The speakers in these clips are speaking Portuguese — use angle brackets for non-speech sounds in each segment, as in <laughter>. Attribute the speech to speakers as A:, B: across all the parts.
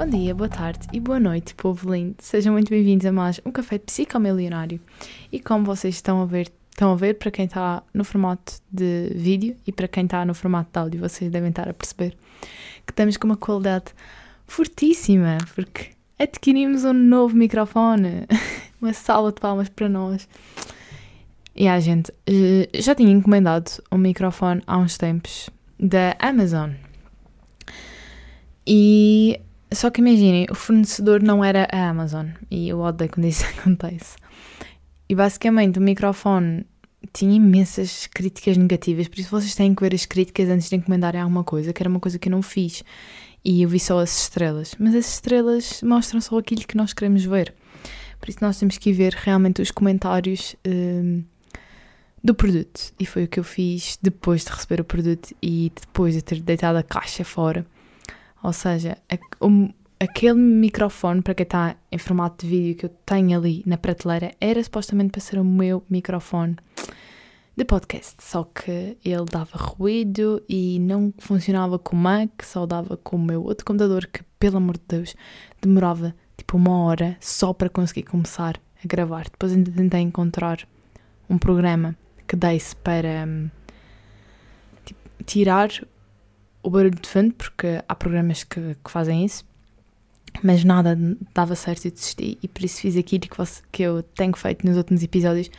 A: Bom dia, boa tarde e boa noite, povo lindo. Sejam muito bem-vindos a mais um Café Psicomilionário. E como vocês estão a ver, estão a ver para quem está no formato de vídeo e para quem está no formato de áudio, vocês devem estar a perceber que estamos com uma qualidade fortíssima, porque adquirimos um novo microfone. <laughs> Uma salva de palmas para nós. E a gente já tinha encomendado um microfone há uns tempos da Amazon. E só que imaginem, o fornecedor não era a Amazon. E eu odeio quando isso <laughs> acontece. E basicamente o microfone tinha imensas críticas negativas, por isso vocês têm que ver as críticas antes de encomendarem alguma coisa, que era uma coisa que eu não fiz. E eu vi só as estrelas. Mas as estrelas mostram só aquilo que nós queremos ver. Por isso nós temos que ver realmente os comentários um, do produto. E foi o que eu fiz depois de receber o produto e depois de ter deitado a caixa fora. Ou seja, a, um, aquele microfone, para quem está em formato de vídeo que eu tenho ali na prateleira, era supostamente para ser o meu microfone de podcast. Só que ele dava ruído e não funcionava com o Mac, só dava com o meu outro computador que, pelo amor de Deus, demorava tipo uma hora só para conseguir começar a gravar. Depois ainda tentei encontrar um programa que desse para tipo, tirar o barulho de fundo, porque há programas que, que, fazem isso, mas nada dava certo e desisti. E por isso fiz aquilo que, você, que eu tenho feito nos últimos episódios,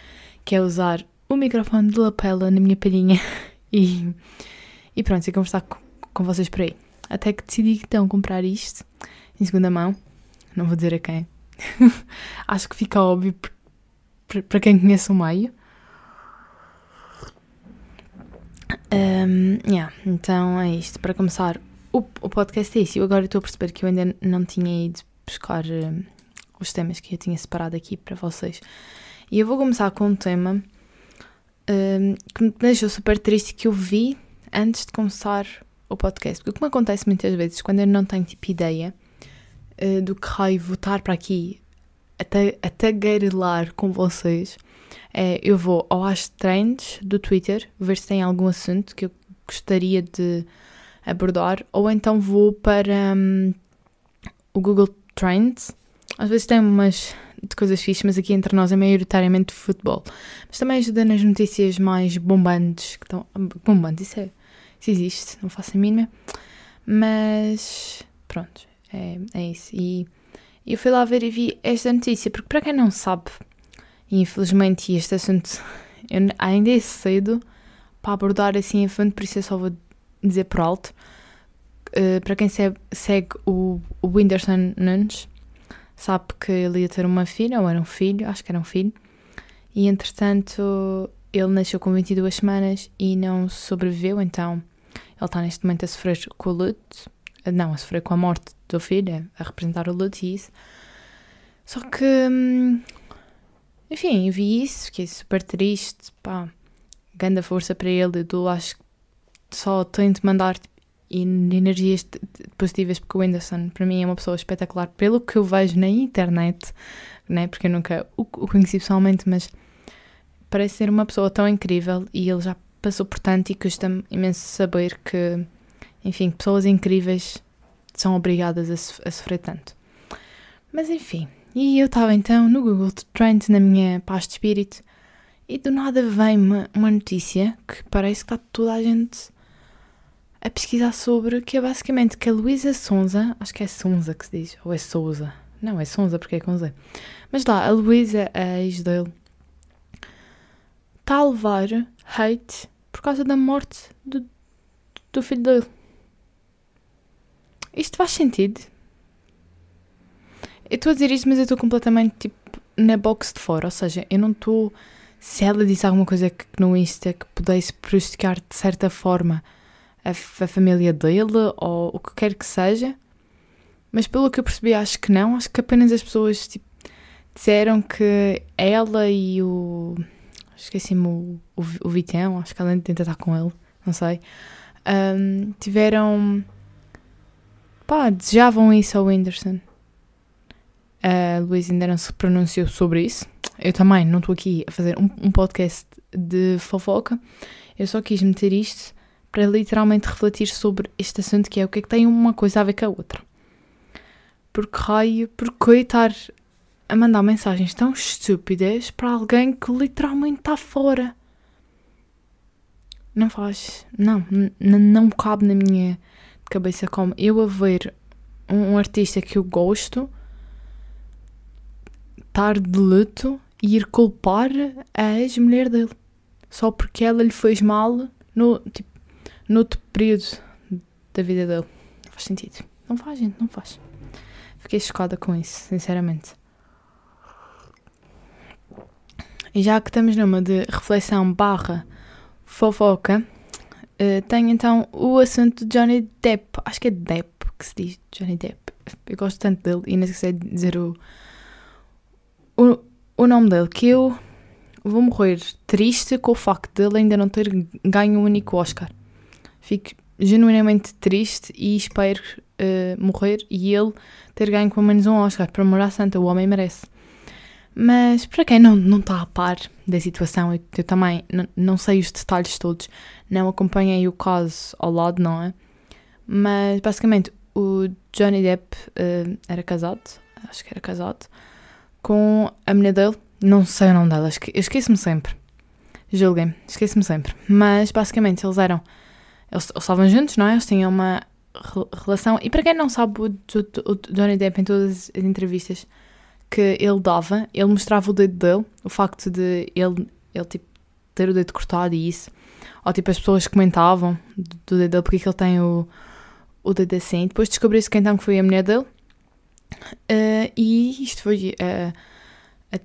A: que é usar o microfone de lapela na minha palhinha <laughs> e, e pronto, e conversar com, com vocês por aí. Até que decidi então comprar isto em segunda mão não vou dizer a quem. <laughs> Acho que fica óbvio para quem conhece o meio. Um, yeah, então é isto. Para começar, o, o podcast é isso. Eu agora estou a perceber que eu ainda não tinha ido buscar um, os temas que eu tinha separado aqui para vocês. E eu vou começar com um tema um, que me deixou super triste que eu vi antes de começar o podcast. Porque como acontece muitas vezes, quando eu não tenho tipo ideia, uh, do que raio votar para aqui até, até guerrelar com vocês, eu vou ao As Trends do Twitter, ver se tem algum assunto que eu gostaria de abordar, ou então vou para um, o Google Trends. Às vezes tem umas de coisas fixas, mas aqui entre nós é maioritariamente futebol. Mas também ajuda nas notícias mais bombantes que estão. Bombantes, isso, é, isso existe, não faço a mínima. Mas pronto, é, é isso. E eu fui lá ver e vi esta notícia, porque para quem não sabe, infelizmente este assunto ainda é cedo para abordar assim a fundo, por isso eu só vou dizer por alto. Uh, para quem segue, segue o, o Nunes, sabe que ele ia ter uma filha, ou era um filho, acho que era um filho, e entretanto ele nasceu com 22 semanas e não sobreviveu, então ele está neste momento a sofrer com o luto, não, a sofrer com a morte do filho, a representar o luto e isso. Só que, hum, enfim, vi isso, fiquei super triste, pá, grande força para ele, eu acho que só tento mandar tipo, energias positivas porque o Anderson para mim é uma pessoa espetacular pelo que eu vejo na internet, né? porque eu nunca o, o conheci pessoalmente, mas parece ser uma pessoa tão incrível e ele já passou por tanto e custa-me imenso saber que enfim, pessoas incríveis são obrigadas a, a sofrer tanto. Mas enfim, e eu estava então no Google Trends, na minha paz de espírito, e do nada vem uma, notícia que parece que está toda a gente a pesquisar sobre, que é basicamente que a Luísa Sonza, acho que é Sonza que se diz, ou é Souza, não, é Sonza porque é com Z, mas lá, a Luísa, a ex dele, está a levar hate por causa da morte do, do filho dele. Isto faz sentido? Eu estou a dizer isto, mas eu estou completamente tipo na box de fora. Ou seja, eu não estou. Se ela disse alguma coisa que, no Insta que pudesse prejudicar de certa forma a, a, família dele ou o que quer que seja, mas pelo que eu percebi, acho que não. Acho que apenas as pessoas tipo, disseram que ela e o. Esqueci-me o, o, o Vitão, acho que ela ainda tenta estar com ele, não sei. Um, tiveram pá, desejavam isso ao Whindersson. A Luís ainda não se pronunciou sobre isso. Eu também não estou aqui a fazer um, um, podcast de fofoca. Eu só quis meter isto para literalmente refletir sobre este assunto que é o que é que tem uma coisa a ver com a outra. por que raio, por estar a mandar mensagens tão estúpidas para alguém que literalmente está fora. Não faz. Não, não cabe na minha cabeça como eu a ver um, um artista que eu gosto estar de luto e ir culpar a ex-mulher dele só porque ela lhe fez mal no, tipo, no outro período da vida dele. Não faz sentido. Não faz, gente, não faz. Fiquei chocada com isso, sinceramente. E já que estamos numa de reflexão barra fofoca, uh, tenho então o assunto de Johnny Depp. Acho que é Depp que se diz, Johnny Depp. Eu gosto tanto dele e nem sei dizer o, o, o nome dele, que eu vou morrer triste com o facto dele ainda não ter ganho um único Oscar. Fico genuinamente triste e espero uh, morrer e ele ter ganho pelo menos um Oscar. Para morar santa, o homem merece. Mas para quem não, não está a par da situação, eu, eu também não, não sei os detalhes todos, não acompanhei o caso ao lado, não é? Mas basicamente o Johnny Depp uh, era casado, acho que era casado, com a mulher dele, não sei o nome dela, eu esqueço-me sempre. Julguem, esqueço-me sempre. Mas basicamente eles eram. Eles, eles estavam juntos, não é? Eles tinham uma relação. E para quem não sabe, o, o, o Johnny Depp, em todas as entrevistas que ele dava, ele mostrava o dedo dele, o facto de ele, ele tipo, ter o dedo cortado e isso. Ou tipo, as pessoas comentavam do dedo dele porque que ele tem o, o dedo assim. Depois descobriu-se que então foi a mulher dele. Uh, e isto foi uh, a,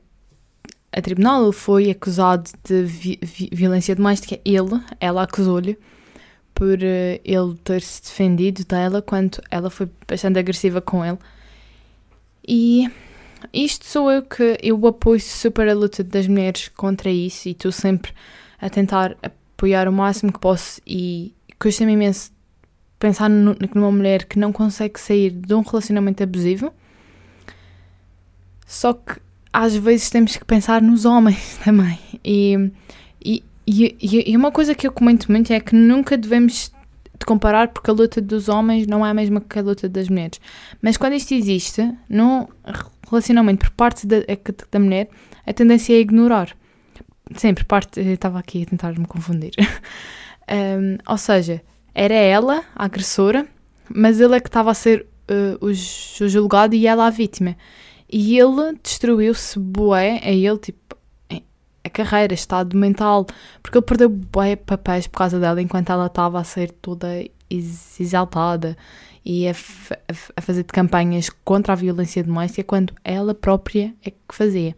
A: a, tribunal. Ele foi acusado de vi, vi, violência doméstica. Ele, ela acusou-lhe por uh, ele ter se defendido dela quando ela foi bastante agressiva com ele. E isto sou eu que eu apoio super a luta das mulheres contra isso e estou sempre a tentar apoiar o máximo que posso e custa-me imenso pensar numa mulher que não consegue sair de um relacionamento abusivo. Só que às vezes temos que pensar nos homens <laughs> também. E, e, e, e uma coisa que eu comento muito é que nunca devemos comparar porque a luta dos homens não é a mesma que a luta das mulheres. Mas quando isto existe, num relacionamento por parte da, da mulher, a tendência é ignorar. Sempre, parte. Estava aqui a tentar me confundir. <laughs> um, ou seja, era ela a agressora, mas ele é que estava a ser uh, o, julgado e ela a vítima. E ele destruiu-se bué a ele, tipo, a carreira, estado mental, porque ele perdeu bué papéis por causa dela enquanto ela estava a ser toda exaltada e a, a, fazer campanhas contra a violência doméstica quando ela própria é que fazia.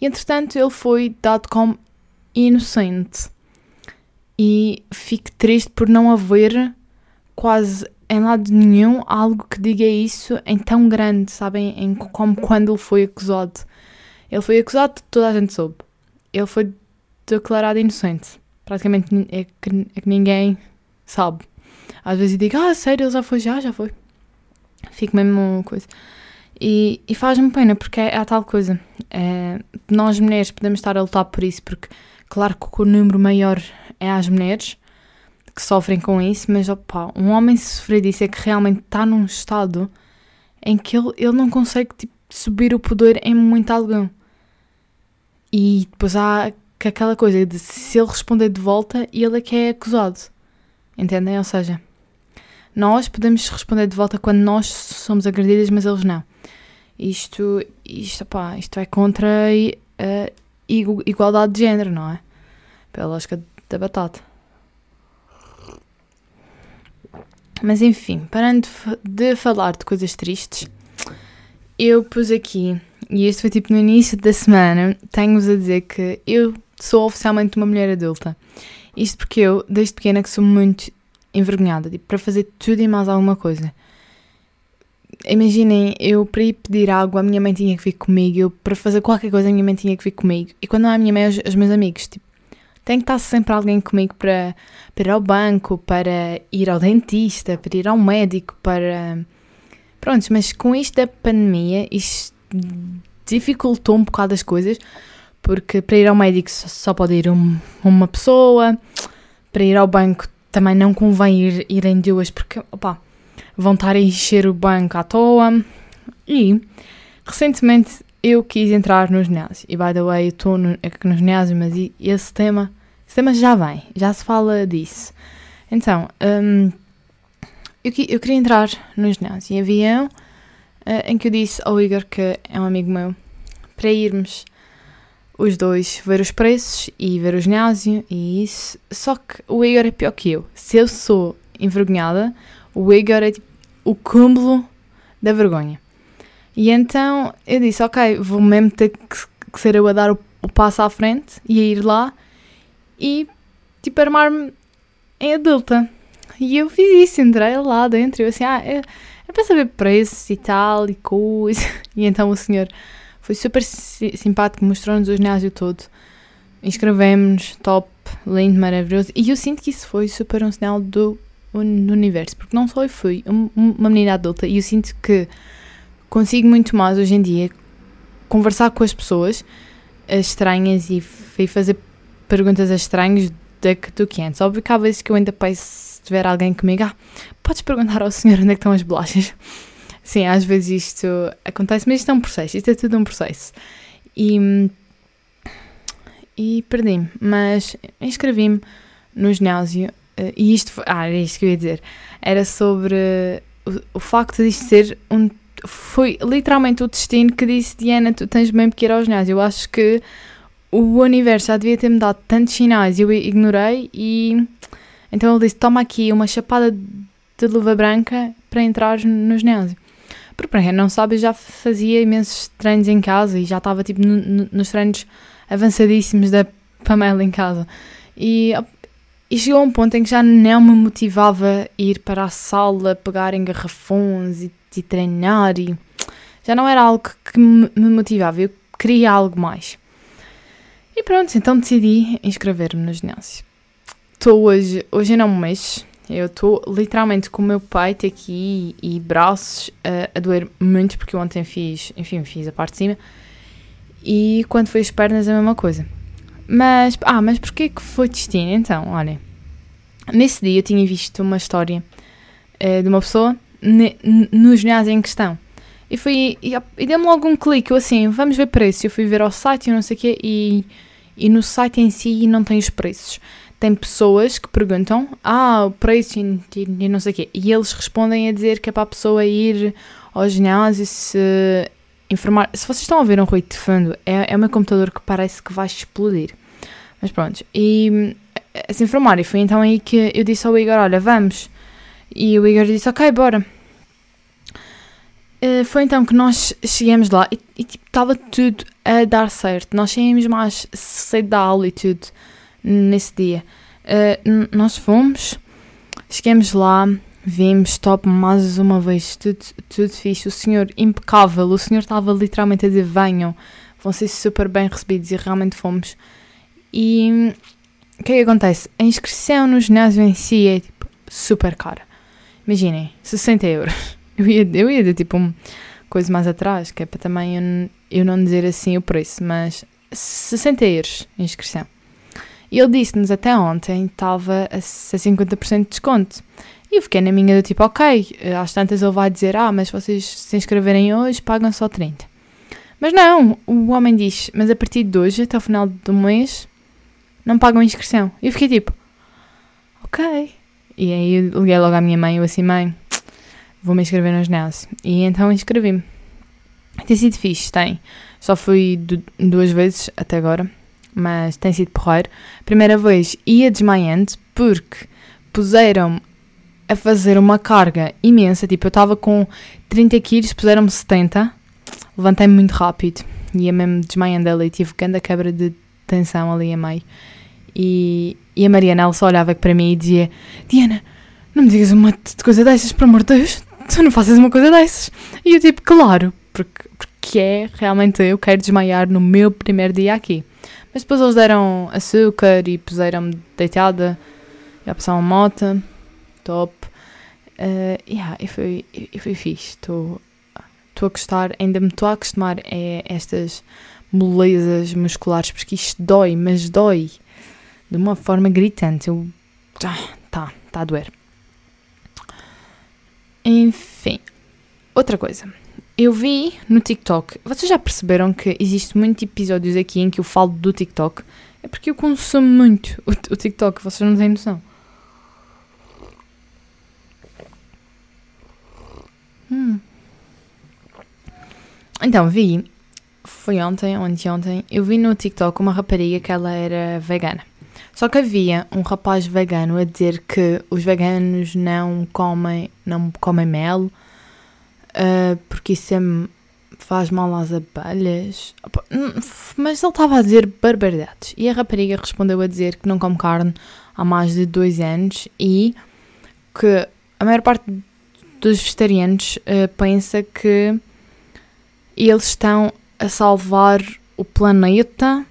A: E entretanto ele foi dado como inocente e fico triste por não haver quase em lado nenhum algo que diga isso em tão grande, sabem? Em, como quando ele foi acusado. Ele foi acusado, toda a gente soube. Ele foi declarado inocente. Praticamente é que, é que ninguém sabe. Às vezes digo, ah, sério, ele já foi, já, já foi. Fico mesmo uma coisa. E, e faz-me pena, porque é, é a tal coisa. É, nós mulheres podemos estar a lutar por isso, porque claro que o número maior é as mulheres que sofrem com isso, mas opa, um homem sofrer disso é que realmente está num estado em que ele, ele não consegue tipo, subir o poder em momento algum. E depois há aquela coisa de se ele responder de volta, ele é que é acusado. Entendem? Ou seja, nós podemos responder de volta quando nós somos agredidas, mas eles não. Isto, isto, opá, isto é contra a igualdade de género, não é? Pela lógica da batata. Mas enfim, parando de falar de coisas tristes, eu pus aqui, e este foi tipo no início da semana, tenho-vos a dizer que eu sou oficialmente uma mulher adulta. Isto porque eu, desde pequena, que sou muito envergonhada, tipo, para fazer tudo e mais alguma coisa. Imaginem, eu para ir pedir água, a minha mãe tinha que vir comigo, eu para fazer qualquer coisa, a minha mãe tinha que vir comigo. E quando não é a minha mãe, os, os meus amigos, tipo, tem que estar sempre alguém comigo para, para ir ao banco, para ir ao dentista, para ir ao médico, para. Prontos, mas com isto da pandemia, isto dificultou um bocado as coisas, porque para ir ao médico só pode ir um, uma pessoa, para ir ao banco também não convém ir, irem duas, porque, opá, vão estar a encher o banco à toa, E, recentemente, eu quis entrar no ginásio. E, by the way, eu estou no, no ginásio, mas esse tema, esse tema já vem, já se fala disso. Então, um, eu, eu, queria entrar no ginásio. E havia um uh, em que eu disse ao Igor, que é um amigo meu, para irmos os dois ver os preços e ver o ginásio e isso. Só que o Igor é pior que eu. Se eu sou envergonhada, o Igor é tipo o cúmulo da vergonha. E então eu disse, ok, vou mesmo ter que, que ser eu a dar o, o, passo à frente e a ir lá e tipo armar-me em adulta. E eu fiz isso, entrei lá dentro eu assim, ah, é, é para saber preços e tal e coisa. <laughs> E então o senhor foi super simpático, mostrou-nos o ginásio todo. Inscrevemos-nos, top, lindo, maravilhoso. E eu sinto que isso foi super um sinal do, do universo, porque não só eu fui uma menina adulta e eu sinto que consigo muito mais hoje em dia conversar com as pessoas estranhas e, fazer perguntas a estranhos do que antes. Óbvio que há vezes que eu ainda penso, se tiver alguém comigo, ah, podes perguntar ao senhor onde é que estão as bolachas. <laughs> Sim, às vezes isto acontece, mas isto é um processo, isto é tudo um processo. E, e perdi-me, mas inscrevi-me no ginásio eh, e isto ah, era isto que eu ia dizer, era sobre o, o facto de isto ser um, foi literalmente o destino que disse, Diana, tu tens mesmo que ir ao ginásio. Eu acho que o universo já devia ter-me dado tantos sinais, eu ignorei e então ele disse, toma aqui uma chapada de luva branca para entrar no ginásio. Porque para quem não sabe, eu já fazia imensos treinos em casa e já estava tipo no, no, nos treinos avançadíssimos da Pamela em casa. E, e chegou a um ponto em que já não me motivava ir para a sala, pegar em garrafões e, e treinar e já não era algo que me, motivava, eu queria algo mais. E pronto, então decidi inscrever-me no ginásio. Estou hoje, hoje não me mexo, eu estou literalmente com o meu peito aqui e, braços a, a, doer muito, porque ontem fiz, enfim, fiz a parte de cima. E quando foi as pernas, a mesma coisa. Mas, ah, mas porquê que foi destino? Então, olhem. Nesse dia eu tinha visto uma história uh, de uma pessoa ne, no ginásio em questão. E, fui, e, e deu-me logo um clique, eu assim, vamos ver preços. Eu fui ver ao site e não sei o quê, e, e no site em si não tem os preços tem pessoas que perguntam, ah, o preço e, e não sei o quê, e eles respondem a dizer que é para a pessoa ir ao ginásio se informar. Se vocês estão a ouvir um ruído de fundo, é, é o meu computador que parece que vai explodir. Mas pronto, e se informar, e foi então aí que eu disse ao Igor: Olha, vamos. E o Igor disse: Ok, bora. Uh, foi então que nós chegamos lá e, e tipo, estava tudo a dar certo. Nós saímos mais cedo da aula e tudo nesse dia. Uh, nós fomos, chegamos lá, vimos top mais uma vez, tudo, tudo fixe. O senhor impecável, o senhor estava literalmente a dizer: venham, vão ser super bem recebidos e realmente fomos. E o que é que acontece? A inscrição no ginásio em si é tipo, super cara. Imaginem, 60 euros. <laughs> Eu ia, eu ia de tipo uma coisa mais atrás, que é para também eu, eu não dizer assim o preço, mas 60 euros a inscrição. E ele disse-nos até ontem estava a 50% de desconto. E eu fiquei na minha do tipo, ok, às tantas ele vai dizer, ah, mas vocês se inscreverem hoje pagam só 30. Mas não, o homem diz, mas a partir de hoje, até o final do mês, não pagam a inscrição. E eu fiquei tipo, ok. E aí eu liguei logo à minha mãe, eu assim, mãe, vou me inscrever no ginásio. E então inscrevi-me. Tem sido fixe, tem. Só fui duas vezes até agora mas tem sido porreiro. Primeira vez ia desmaiando porque puseram-me a fazer uma carga imensa, tipo eu estava com 30 quilos, puseram-me 70, levantei-me muito rápido, ia mesmo desmaiando ali, tive grande quebra de tensão ali a meio. E, e a Mariana, ela só olhava para mim e dizia: Diana, não me digas uma coisa dessas, por amor de Deus, tu não fazes uma coisa dessas. E eu, tipo, claro, porque, porque é realmente eu quero desmaiar no meu primeiro dia aqui. Mas depois eles deram açúcar e puseram-me deitada. Já passaram moto. Top. Uh, yeah, e foi, e foi fixe. Estou a gostar. Ainda me estou a acostumar a estas molezas musculares. Porque isto dói, mas dói. De uma forma gritante. Eu... Ah, tá, tá a doer. Enfim. Outra coisa. eu vi no TikTok. Vocês já perceberam que existe muitos episódios aqui em que eu falo do TikTok? É porque eu consumo muito o, o TikTok, vocês não têm noção. Hum. Então, vi, foi ontem, ontem, ontem, eu vi no TikTok uma rapariga que ela era vegana. Só que havia um rapaz vegano a dizer que os veganos não comem, não comem mel, uh, porque isso é, faz mal às abelhas. Mas ele estava a dizer barbaridades. E a rapariga respondeu a dizer que não come carne há mais de dois anos e que a maior parte dos vegetarianos uh, pensa que eles estão a salvar o planeta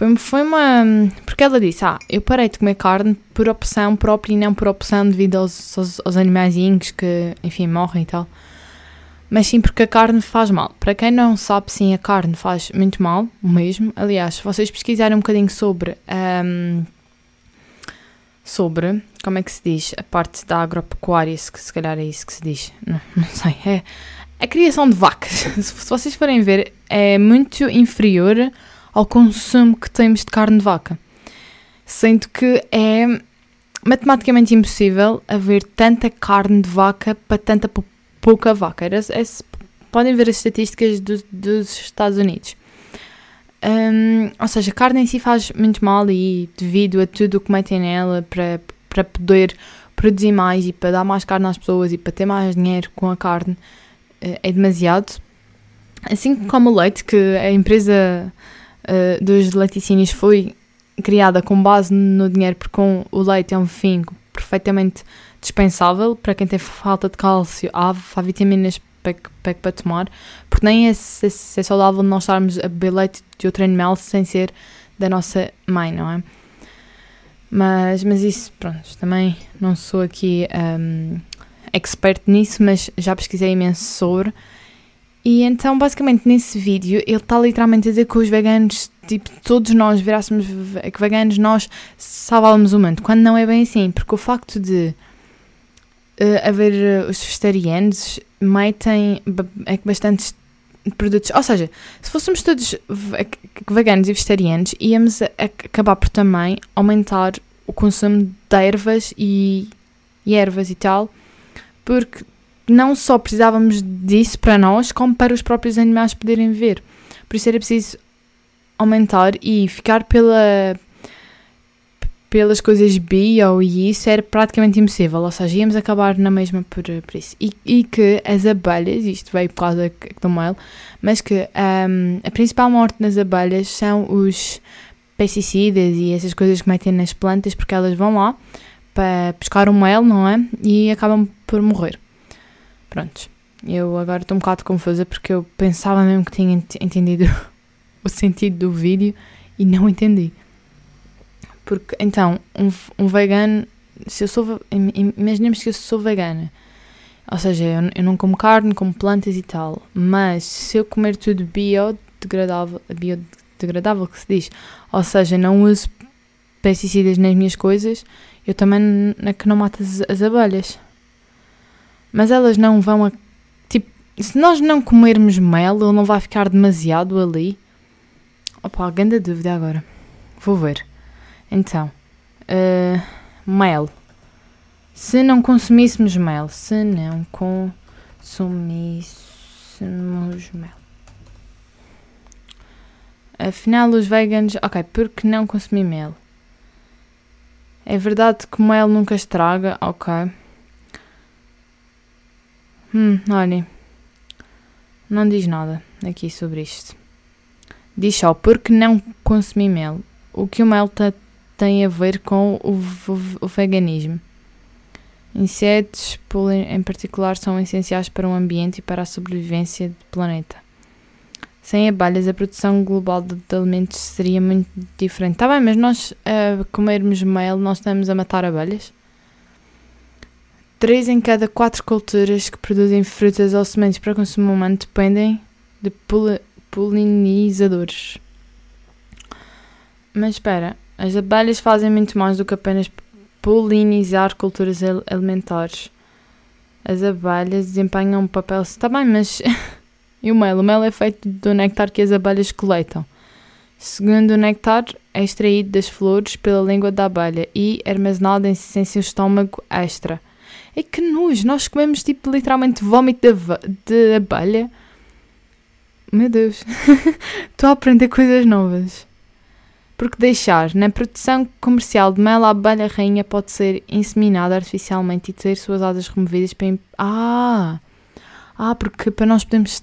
A: foi, foi uma. Porque ela disse: Ah, eu parei de comer carne por opção própria e não por opção devido aos, aos, aos animaizinhos que, enfim, morrem e tal. Mas sim porque a carne faz mal. Para quem não sabe, sim, a carne faz muito mal, mesmo. Aliás, se vocês pesquisarem um bocadinho sobre. Um, sobre. Como é que se diz? A parte da agropecuária, se, se calhar é isso que se diz. Não, <laughs> não sei. É a criação de vacas. <laughs> se vocês forem ver, é muito inferior ao consumo que temos de carne de vaca. Sendo que é matematicamente impossível haver tanta carne de vaca para tanta pouca vaca. Era, é, podem ver as estatísticas do, dos Estados Unidos. Um, ou seja, a carne em si faz muito mal e devido a tudo o que metem nela para, para poder produzir mais e para dar mais carne às pessoas e para ter mais dinheiro com a carne eh, é demasiado. Assim como o leite, que a empresa uh, dos laticínios foi criada com base no dinheiro, porque o leite é um fim perfeitamente dispensável para quem tem falta de cálcio, há, há vitaminas para, para, para tomar, porque nem é, é, é saudável estarmos a beber leite de outro animal sem ser da nossa mãe, não é? Mas, mas isso, pronto, também não sou aqui um, expert nisso, mas já pesquisei imenso sobre e então, basicamente, nesse vídeo, ele está literalmente a dizer que os veganos, tipo, todos nós virássemos que veganos, nós salvávamos o mundo. Quando não é bem assim, porque o facto de uh, haver uh, os vegetarianos metem é bastantes produtos. Ou seja, se fôssemos todos veganos e vegetarianos, íamos acabar por também aumentar o consumo de ervas e, e ervas e tal, porque não só precisávamos disso para nós, como para os próprios animais poderem ver. Por isso era preciso aumentar e ficar pela pelas coisas bio e isso era praticamente impossível, ou seja, íamos acabar na mesma por, por isso. E, e que as abelhas, isto veio por causa do mail, mas que um, a principal morte das abelhas são os pesticidas e essas coisas que metem nas plantas porque elas vão lá para pescar o mel, não é? E acabam por morrer. Pronto, eu agora estou um bocado confusa porque eu pensava mesmo que tinha entendido <laughs> o sentido do vídeo e não entendi. Porque, então, um, um vegano, se eu sou, imaginemos que eu sou vegana, ou seja, eu, eu não como carne, como plantas e tal, mas se eu comer tudo biodegradável, biodegradável que se diz, ou seja, não uso pesticidas nas minhas coisas, eu também é que não mato as, as abelhas. Mas elas não vão a. Tipo, se nós não comermos mel, ele não vai ficar demasiado ali. Opa, grande dúvida agora. Vou ver. Então, uh, mel. Se não consumíssemos mel, se não consumíssemos mel. Afinal, os veganos. Ok, porque não consumir mel? É verdade que mel nunca estraga, ok. Hum, olhem. Não diz nada aqui sobre isto. Diz só, porque não consumir mel? O que o mel tem a ver com o, o, o veganismo? Insetos, em particular, são essenciais para o ambiente e para a sobrevivência do planeta. Sem abelhas, a produção global de, de alimentos seria muito diferente. Está bem, mas nós a comermos mel, nós estamos a matar abelhas? 3 em cada 4 culturas que produzem frutas ou sementes para consumo humano dependem de polinizadores. Mas espera, as abelhas fazem muito mais do que apenas polinizar culturas alimentares. as abelhas desempenham um papel. Está bem, mas. <laughs> e o mel? O mel é feito do néctar que as abelhas coletam. Segundo o néctar, é extraído das flores pela língua da abelha e armazenado em, seu estômago extra. É que nojo, nós comemos tipo literalmente vómito de, de abelha. Meu Deus, <laughs> estou a aprender coisas novas. Porque deixar na produção comercial de mel, a abelha rainha pode ser inseminada artificialmente e ter suas asas removidas para. Ah! Ah, porque para nós podemos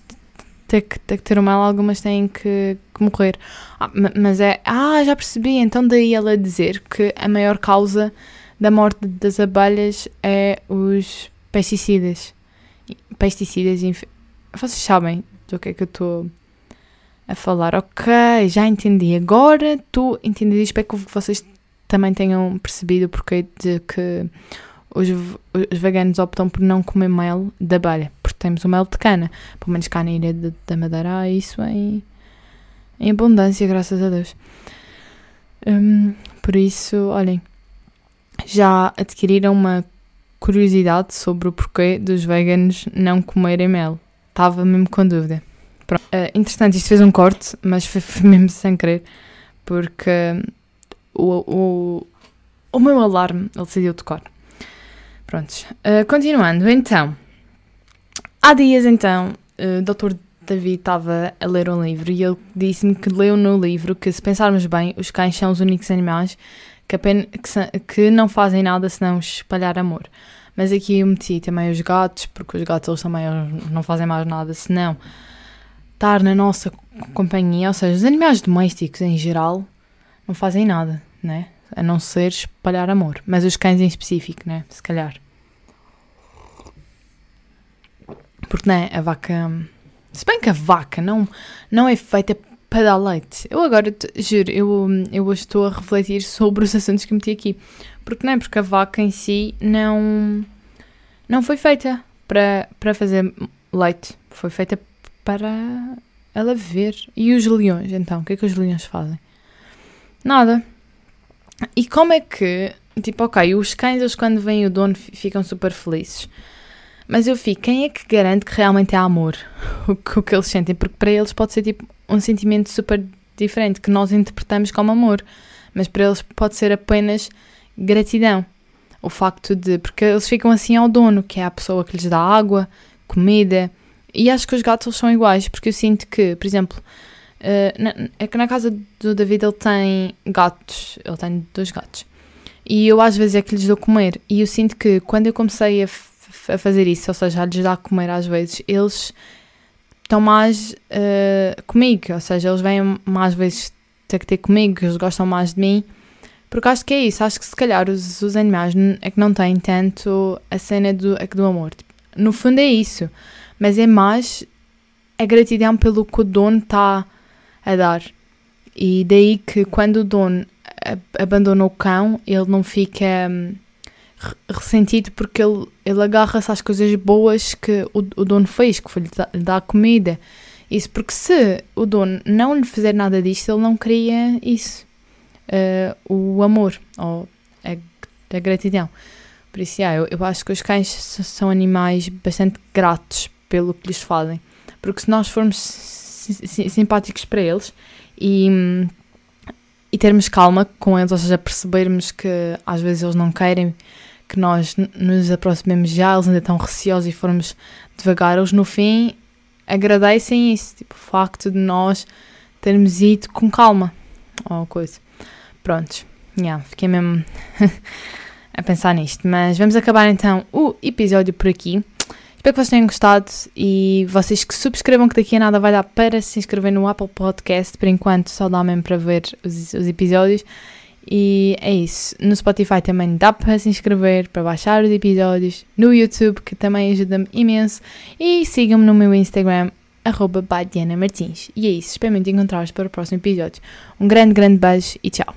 A: ter que, ter que ter o mel, algumas têm que, que morrer. Ah, mas é. Ah, já percebi. Então, daí ela dizer que a maior causa da morte das abelhas é os pesticidas. Pesticidas. Vocês sabem do que é que eu estou a falar. Ok, já entendi. Agora estou a entender. Espero que vocês também tenham percebido o porquê de que os, os veganos optam por não comer mel da abelha. Porque temos o mel de cana. Pelo menos cá na ilha de, da Madeira há isso em, em abundância, graças a Deus. Um, por isso, olhem, já adquiriram uma curiosidade sobre o porquê dos veganos não comerem mel. Estava mesmo com dúvida. Pronto. Uh, interessante, isto fez um corte, mas foi, foi <laughs> mesmo sem querer, porque o, o, o meu alarme ele decidiu tocar. Prontos. Uh, continuando, então. Há dias, então, uh, o Dr. David estava a ler um livro e ele disse-me que leu no livro que, se pensarmos bem, os cães são os únicos animais que, apenas, que, que não fazem nada senão espalhar amor. Mas aqui eu meti também os gatos, porque os gatos eles também não fazem mais nada senão estar na nossa companhia, ou seja, os animais domésticos em geral não fazem nada, né? A não ser espalhar amor. Mas os cães em específico, né? Se calhar. Porque, né? A vaca. Se bem que a vaca não, não é feita para dar leite. Eu agora, juro, eu, eu hoje estou a refletir sobre os assuntos que meti aqui. Porque, não é? Porque a vaca em si não. Não foi feita para, para fazer leite. Foi feita para ela ver. E os leões, então? O que é que os leões fazem? Nada. E como é que, tipo, ok, os cães, eles quando vêm o dono ficam super felizes. Mas eu fico, quem é que garante que realmente é amor? <laughs> O que, o que eles sentem? Porque para eles pode ser tipo um sentimento super diferente que nós interpretamos como amor. Mas para eles pode ser apenas gratidão. O facto de. Porque eles ficam assim ao dono, que é a pessoa que lhes dá água, comida, e acho que os gatos são iguais, porque eu sinto que, por exemplo, uh, na, é que na casa do David ele tem gatos, ele tem dois gatos. E eu às vezes é que lhes dou comer. E eu sinto que quando eu comecei a, a fazer isso, ou seja, a lhes dar comer às vezes, eles estão mais uh, comigo, ou seja, eles vêm mais vezes ter que ter comigo, eles gostam mais de mim. Porque acho que é isso, acho que se calhar os, os animais é que não têm tanto a cena do, é do amor. Tipo, no fundo é isso mas é mais a gratidão pelo que o dono está a dar. E daí que quando o dono abandona o cão, ele não fica hum, ressentido porque ele, ele agarra-se às coisas boas que o, o dono fez, que foi lhe dar, lhe dar comida. Isso porque se o dono não lhe fizer nada disto, ele não queria isso. Uh, o amor ou a, a gratidão. Por isso, yeah, eu, eu acho que os cães são animais bastante gratos pelo que lhes fazem. Porque se nós formos simpáticos para eles e, e termos calma com eles, ou seja, percebermos que às vezes eles não querem que nós nos aproximemos já, eles ainda estão receosos e formos devagar, eles no fim agradecem isso, tipo, o facto de nós termos ido com calma ou coisa. Prontos, yeah, fiquei mesmo <laughs> a pensar nisto, mas vamos acabar então o episódio por aqui. Espero que vocês tenham gostado e vocês que subscrevam que daqui a nada vai dar para se inscrever no Apple Podcast. Por enquanto só dá mesmo para ver os, os episódios. E é isso. No Spotify também dá para se inscrever, para baixar os episódios. No YouTube, que também ajuda-me imenso. E sigam-me no meu Instagram, arroba Martins. E é isso. Espero muito encontrar-vos para o próximo episódio. Um grande, grande beijo e tchau.